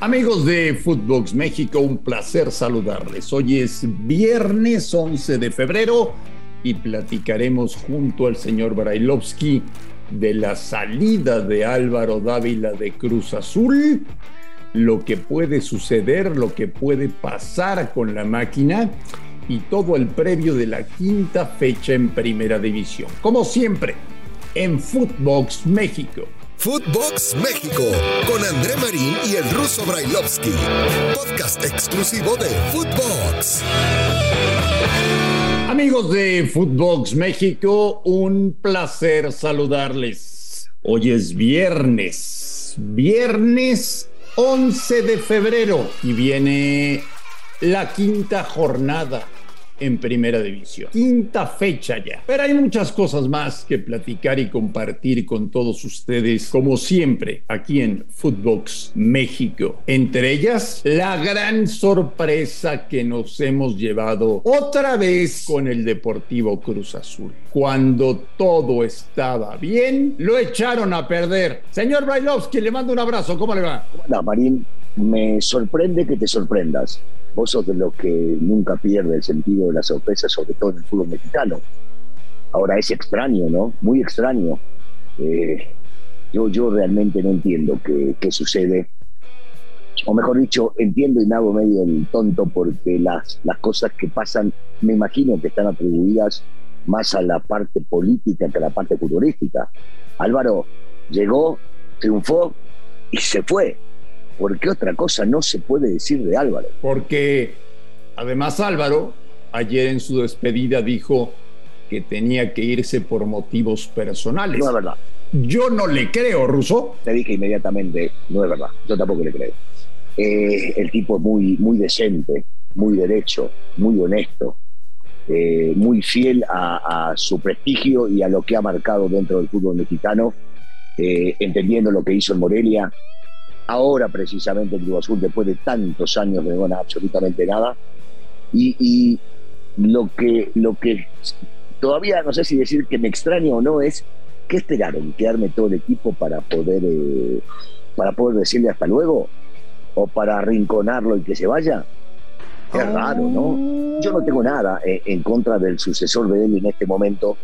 Amigos de Footbox México, un placer saludarles. Hoy es viernes 11 de febrero y platicaremos junto al señor Brailovsky de la salida de Álvaro Dávila de Cruz Azul, lo que puede suceder, lo que puede pasar con la máquina y todo el previo de la quinta fecha en Primera División. Como siempre, en Footbox México. Footbox México con André Marín y el ruso Brailovsky. Podcast exclusivo de Footbox. Amigos de Footbox México, un placer saludarles. Hoy es viernes, viernes 11 de febrero y viene la quinta jornada en Primera División. Quinta fecha ya. Pero hay muchas cosas más que platicar y compartir con todos ustedes, como siempre, aquí en Footbox México. Entre ellas, la gran sorpresa que nos hemos llevado otra vez con el Deportivo Cruz Azul. Cuando todo estaba bien, lo echaron a perder. Señor Brailovsky, le mando un abrazo. ¿Cómo le va? Hola, Marín. Me sorprende que te sorprendas vos sos de los que nunca pierde el sentido de la sorpresa, sobre todo en el fútbol mexicano. Ahora es extraño, ¿no? Muy extraño. Eh, yo, yo realmente no entiendo qué, qué, sucede. O mejor dicho, entiendo y me hago medio el tonto porque las, las cosas que pasan, me imagino que están atribuidas más a la parte política que a la parte futbolística. Álvaro llegó, triunfó y se fue porque otra cosa no se puede decir de Álvaro. Porque además Álvaro ayer en su despedida dijo que tenía que irse por motivos personales. No es verdad. Yo no le creo, Russo. Te dije inmediatamente, no es verdad. Yo tampoco le creo. Eh, el tipo es muy, muy decente, muy derecho, muy honesto, eh, muy fiel a, su prestigio y a lo que ha marcado dentro del fútbol mexicano, eh, entendiendo lo que hizo en Morelia, ahora precisamente el Cruz Azul, después de tantos años de no absolutamente nada. Y, lo, que, lo que todavía no sé si decir que me extraña o no es ¿qué esperaron? ¿Quedarme todo el equipo para poder, eh, para poder decirle hasta luego? ¿O para arrinconarlo y que se vaya? Qué raro, ¿no? Yo no tengo nada eh, en contra del sucesor de él en este momento,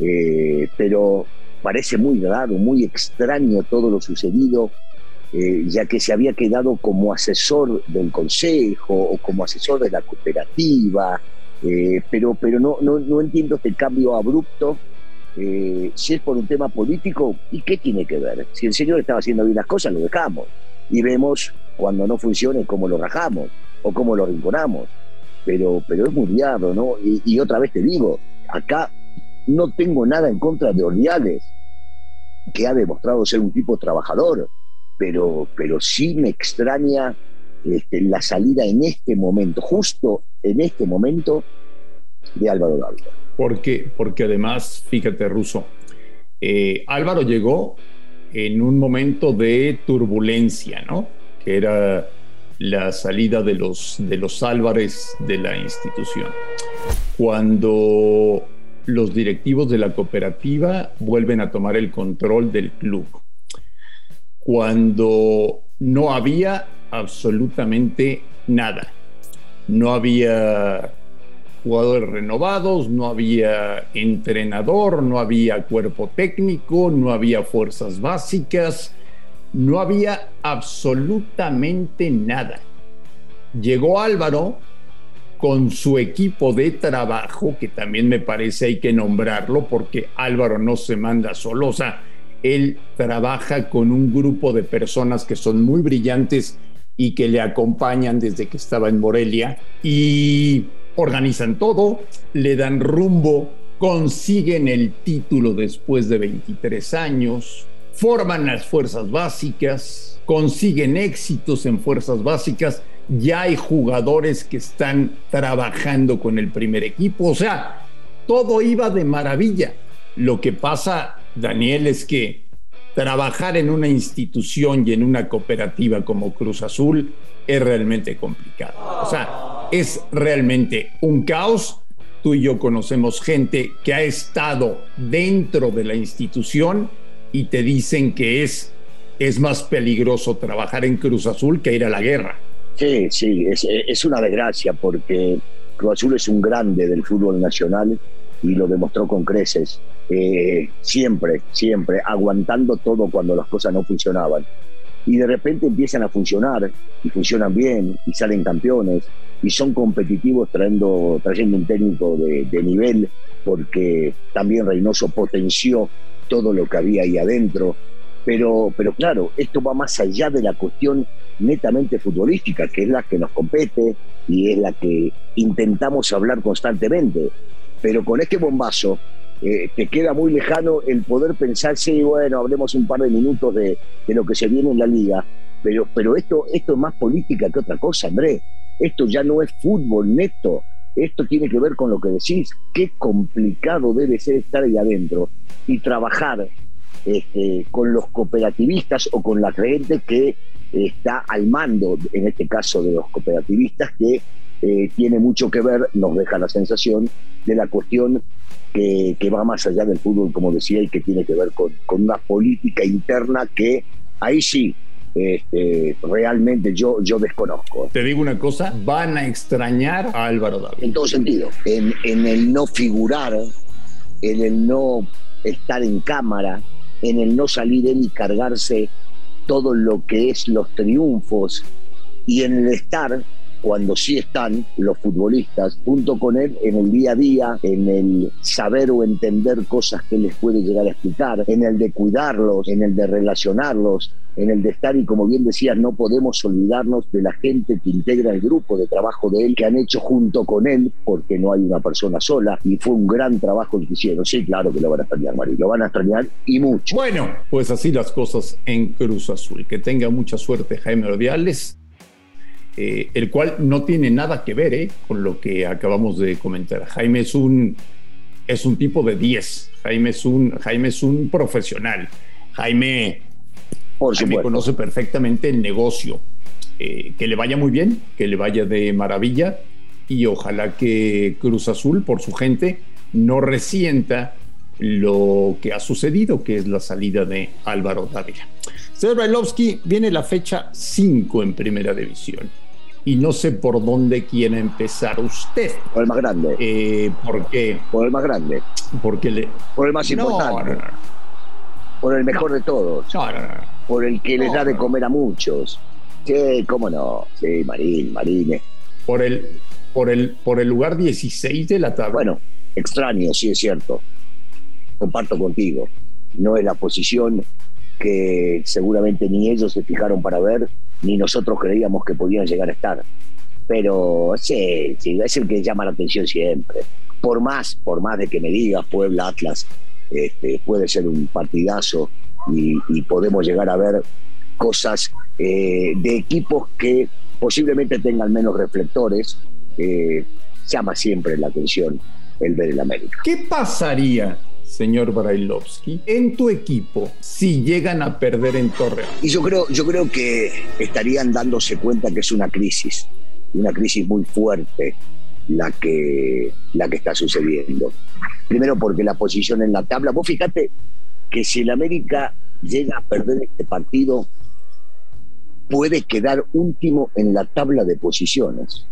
eh, pero parece muy raro, muy extraño todo lo sucedido eh, ya que se había quedado como asesor del consejo o como asesor de la cooperativa, eh, pero, pero no, no, entiendo este cambio abrupto. Eh, si es por un tema político, ¿y qué tiene que ver? Si el señor estaba haciendo bien las cosas, lo dejamos. Y vemos cuando no funcione cómo lo rajamos o cómo lo rinconamos. Pero, pero es muy raro, ¿no? Y, otra vez te digo, acá no tengo nada en contra de Ordiales, que ha demostrado ser un tipo trabajador, pero, pero sí me extraña este, la salida en este momento, justo en este momento, de Álvaro Dávila. Porque, porque además, fíjate, Ruso, eh, Álvaro llegó en un momento de turbulencia, ¿no? Que era la salida de los, de los Álvarez de la institución. Cuando los directivos de la cooperativa vuelven a tomar el control del club cuando no había absolutamente nada. No había jugadores renovados, no había entrenador, no había cuerpo técnico, no había fuerzas básicas, no había absolutamente nada. Llegó Álvaro con su equipo de trabajo, que también me parece hay que nombrarlo porque Álvaro no se manda solo, o sea, él trabaja con un grupo de personas que son muy brillantes y que le acompañan desde que estaba en Morelia y organizan todo, le dan rumbo, consiguen el título después de 23 años, forman las fuerzas básicas, consiguen éxitos en fuerzas básicas, ya hay jugadores que están trabajando con el primer equipo, o sea, todo iba de maravilla. Lo que pasa Daniel, es que trabajar en una institución y en una cooperativa como Cruz Azul es realmente complicado. O sea, es realmente un caos. Tú y yo conocemos gente que ha estado dentro de la institución y te dicen que es es más peligroso trabajar en Cruz Azul que ir a la guerra. Sí, sí, es, es una desgracia porque Cruz Azul es un grande del fútbol nacional y lo demostró con creces. Eh, siempre, siempre, aguantando todo cuando las cosas no funcionaban. Y de repente empiezan a funcionar y funcionan bien y salen campeones y son competitivos trayendo, trayendo un técnico de, de nivel porque también Reynoso potenció todo lo que había ahí adentro. Pero, pero claro, esto va más allá de la cuestión netamente futbolística, que es la que nos compete y es la que intentamos hablar constantemente. Pero con este bombazo eh, te queda muy lejano el poder pensar, sí, bueno, hablemos un par de minutos de, de, lo que se viene en la liga, pero, pero esto, esto es más política que otra cosa, André. Esto ya no es fútbol neto, esto tiene que ver con lo que decís, qué complicado debe ser estar ahí adentro y trabajar este, con los cooperativistas o con la gente que está al mando, en este caso de los cooperativistas, que eh, tiene mucho que ver, nos deja la sensación, de la cuestión que, que, va más allá del fútbol, como decía, y que tiene que ver con, con una política interna que ahí sí. Este, realmente yo, yo desconozco. Te digo una cosa, van a extrañar a Álvaro David. En todo sentido, en, en el no figurar, en el no estar en cámara, en el no salir él y cargarse todo lo que es los triunfos y en el estar cuando sí están los futbolistas junto con él en el día a día, en el saber o entender cosas que les puede llegar a explicar, en el de cuidarlos, en el de relacionarlos, en el de estar y como bien decías, no podemos olvidarnos de la gente que integra el grupo de trabajo de él, que han hecho junto con él, porque no hay una persona sola, y fue un gran trabajo el que hicieron. Sí, claro que lo van a extrañar, Mari, lo van a extrañar y mucho. Bueno, pues así las cosas en Cruz Azul. Que tenga mucha suerte Jaime Ordiales. Eh, el cual no tiene nada que ver eh, con lo que acabamos de comentar. Jaime es un, es un tipo de 10, Jaime es un, Jaime es un profesional, Jaime, Por Jaime conoce perfectamente el negocio. Eh, que le vaya muy bien, que le vaya de maravilla y ojalá que Cruz Azul, por su gente, no resienta lo que ha sucedido, que es la salida de Álvaro Dávila. Señor Bailovsky, viene la fecha 5 en Primera División y no sé por dónde quiere empezar usted. Por el más grande. Eh, ¿Por qué? Por el más grande. Porque le... Por el más importante. No, no, no. Por el mejor de todos. Por el que les da de comer a muchos. Sí, cómo no. Sí, Marín, Marines. Por el, por el, por el lugar 16 de la tabla. Bueno, extraño, sí es cierto. Comparto contigo. No es la posición que seguramente ni ellos se fijaron para ver, ni nosotros creíamos que podían llegar a estar. Pero sí, es el que llama la atención siempre. Por más, por más de que me digas Puebla Atlas, este, puede ser un partidazo y, y podemos llegar a ver cosas eh, de equipos que posiblemente tengan menos reflectores, eh, llama siempre la atención el ver el América. ¿Qué pasaría señor Brailovsky, en tu equipo si llegan a perder en Torreón? Y yo creo, yo creo que estarían dándose cuenta que es una crisis, una crisis muy fuerte la que, la que está sucediendo. Primero porque la posición en la tabla, vos fíjate que si el América llega a perder este partido, puede quedar último en la tabla de posiciones.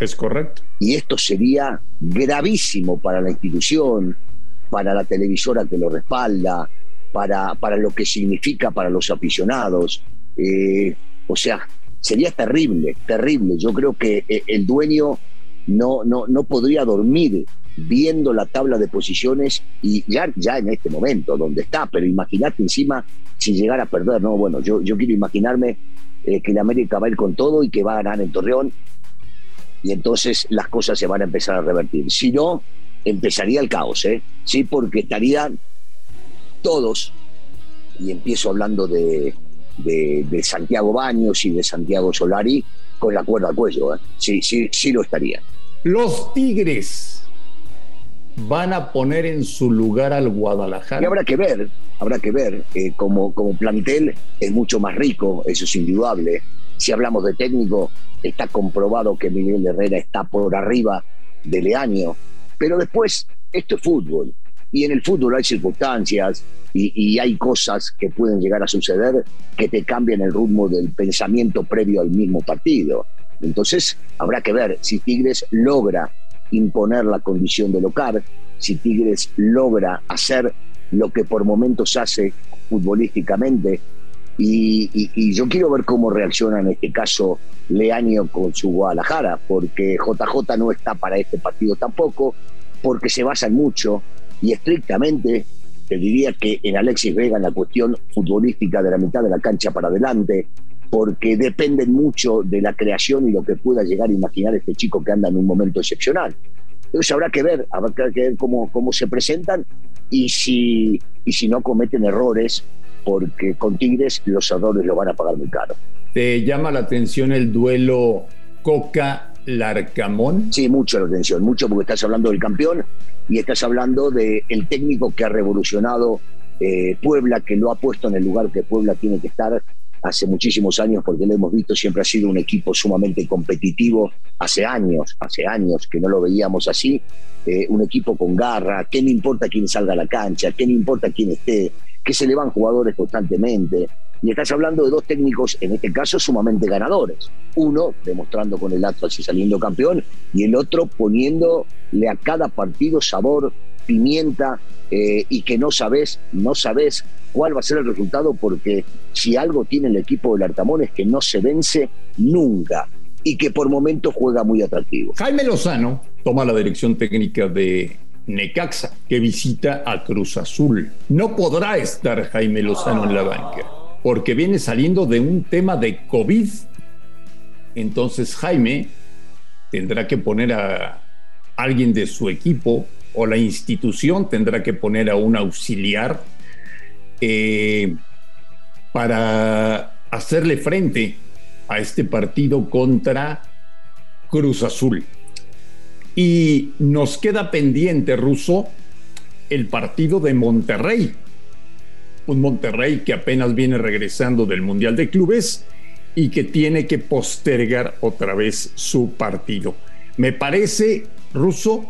Es correcto. Y esto sería gravísimo para la institución, para la televisora que lo respalda, para, para lo que significa para los aficionados. Eh, o sea, sería terrible, terrible. Yo creo que eh, el dueño no, no, no podría dormir viendo la tabla de posiciones y ya, ya en este momento donde está, pero imagínate encima si llegara a perder, no, bueno, yo, yo quiero imaginarme eh, que la América va a ir con todo y que va a ganar en Torreón y entonces las cosas se van a empezar a revertir. Si no, empezaría el caos, ¿eh? Sí, porque estarían todos, y empiezo hablando de, de, de, Santiago Baños y de Santiago Solari, con la cuerda al cuello, ¿eh? Sí, sí, sí lo estarían. Los Tigres van a poner en su lugar al Guadalajara. Y habrá que ver, habrá que ver, eh, como, como plantel es mucho más rico, eso es indudable. Si hablamos de técnico, está comprobado que Miguel Herrera está por arriba de Leaño, pero después, esto es fútbol. Y en el fútbol hay circunstancias y, hay cosas que pueden llegar a suceder que te cambian el ritmo del pensamiento previo al mismo partido. Entonces habrá que ver si Tigres logra imponer la condición de local, si Tigres logra hacer lo que por momentos hace futbolísticamente. Y, yo quiero ver cómo reacciona en este caso Leaño con su Guadalajara, porque JJ no está para este partido tampoco, porque se basan mucho y estrictamente, te diría que en Alexis Vega en la cuestión futbolística de la mitad de la cancha para adelante, porque dependen mucho de la creación y lo que pueda llegar a imaginar este chico que anda en un momento excepcional. Entonces habrá que ver, habrá que ver cómo, cómo se presentan y si, y si no cometen errores, porque con Tigres los errores lo van a pagar muy caro. ¿Te llama la atención el duelo Coca-Larcamón? Sí, mucho la atención, mucho porque estás hablando del campeón y estás hablando del técnico que ha revolucionado eh, Puebla, que lo ha puesto en el lugar que Puebla tiene que estar hace muchísimos años, porque lo hemos visto, siempre ha sido un equipo sumamente competitivo, hace años, hace años que no lo veíamos así, eh, un equipo con garra, que no importa quién salga a la cancha, que no importa quién esté, que se le van jugadores constantemente. Y estás hablando de dos técnicos, en este caso, sumamente ganadores. Uno demostrando con el Atlas y saliendo campeón, y el otro poniéndole a cada partido sabor, pimienta, eh, y que no sabes, no sabes cuál va a ser el resultado, porque si algo tiene el equipo del Artamón es que no se vence nunca y que por momentos juega muy atractivo. Jaime Lozano toma la dirección técnica de Necaxa, que visita a Cruz Azul. No podrá estar Jaime Lozano en la banca, porque viene saliendo de un tema de COVID. Entonces Jaime tendrá que poner a alguien de su equipo o la institución tendrá que poner a un auxiliar eh, para hacerle frente a este partido contra Cruz Azul. Y nos queda pendiente, Ruso, el partido de Monterrey. Un Monterrey que apenas viene regresando del Mundial de Clubes y que tiene que postergar otra vez su partido. Me parece, Ruso,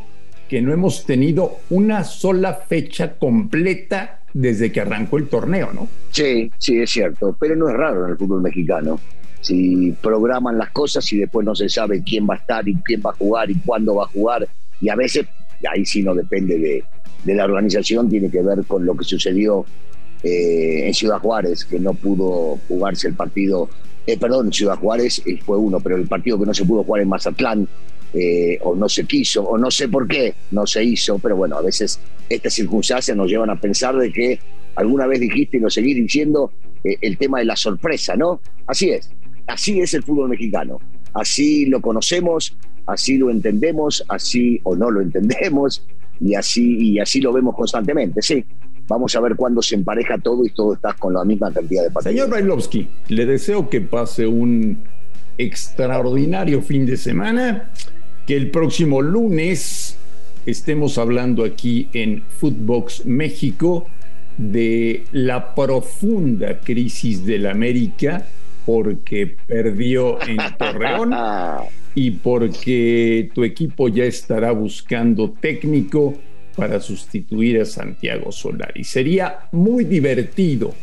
que no hemos tenido una sola fecha completa desde que arrancó el torneo, ¿no? Sí, sí, es cierto, pero no es raro en el fútbol mexicano. Si programan las cosas y después no se sabe quién va a estar y quién va a jugar y cuándo va a jugar, y a veces, ahí sí no depende de, la organización, tiene que ver con lo que sucedió eh, en Ciudad Juárez, que no pudo jugarse el partido, eh, perdón, Ciudad Juárez eh, fue uno, pero el partido que no se pudo jugar en Mazatlán, eh, o no se quiso, o no sé por qué no se hizo, pero bueno, a veces estas circunstancias nos llevan a pensar de que alguna vez dijiste y lo seguís diciendo el tema de la sorpresa, ¿no? Así es, así es el fútbol mexicano, así lo conocemos, así lo entendemos, así o no lo entendemos, y así, y así lo vemos constantemente, sí. Vamos a ver cuándo se empareja todo y todo está con la misma cantidad de partidos. Señor Brailovsky, le deseo que pase un extraordinario fin de semana que el próximo lunes estemos hablando aquí en Footbox México de la profunda crisis del América porque perdió en Torreón y porque tu equipo ya estará buscando técnico para sustituir a Santiago Solari. Sería muy divertido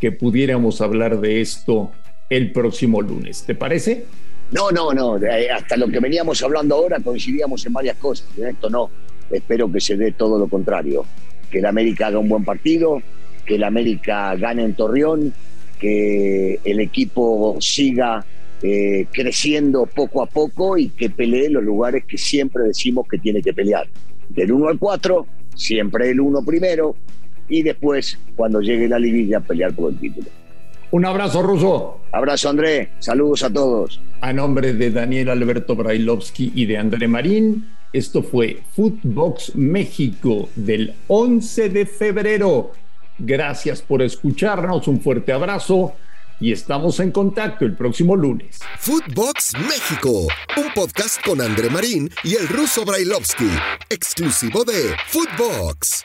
que pudiéramos hablar de esto el próximo lunes. ¿Te parece? No, no, no. Eh, hasta lo que veníamos hablando ahora coincidíamos en varias cosas. En esto no. Espero que se dé todo lo contrario. Que el América haga un buen partido, que el América gane en Torreón, que el equipo siga eh, creciendo poco a poco y que pelee los lugares que siempre decimos que tiene que pelear. Del 1 al 4, siempre el 1 primero y después, cuando llegue la liguilla, pelear por el título. Un abrazo, Ruso. Abrazo, André. Saludos a todos. A nombre de Daniel Alberto Brailovsky y de André Marín, esto fue Footbox México del 11 de febrero. Gracias por escucharnos, un fuerte abrazo y estamos en contacto el próximo lunes. Footbox México, un podcast con André Marín y el ruso Brailovsky, exclusivo de Footbox.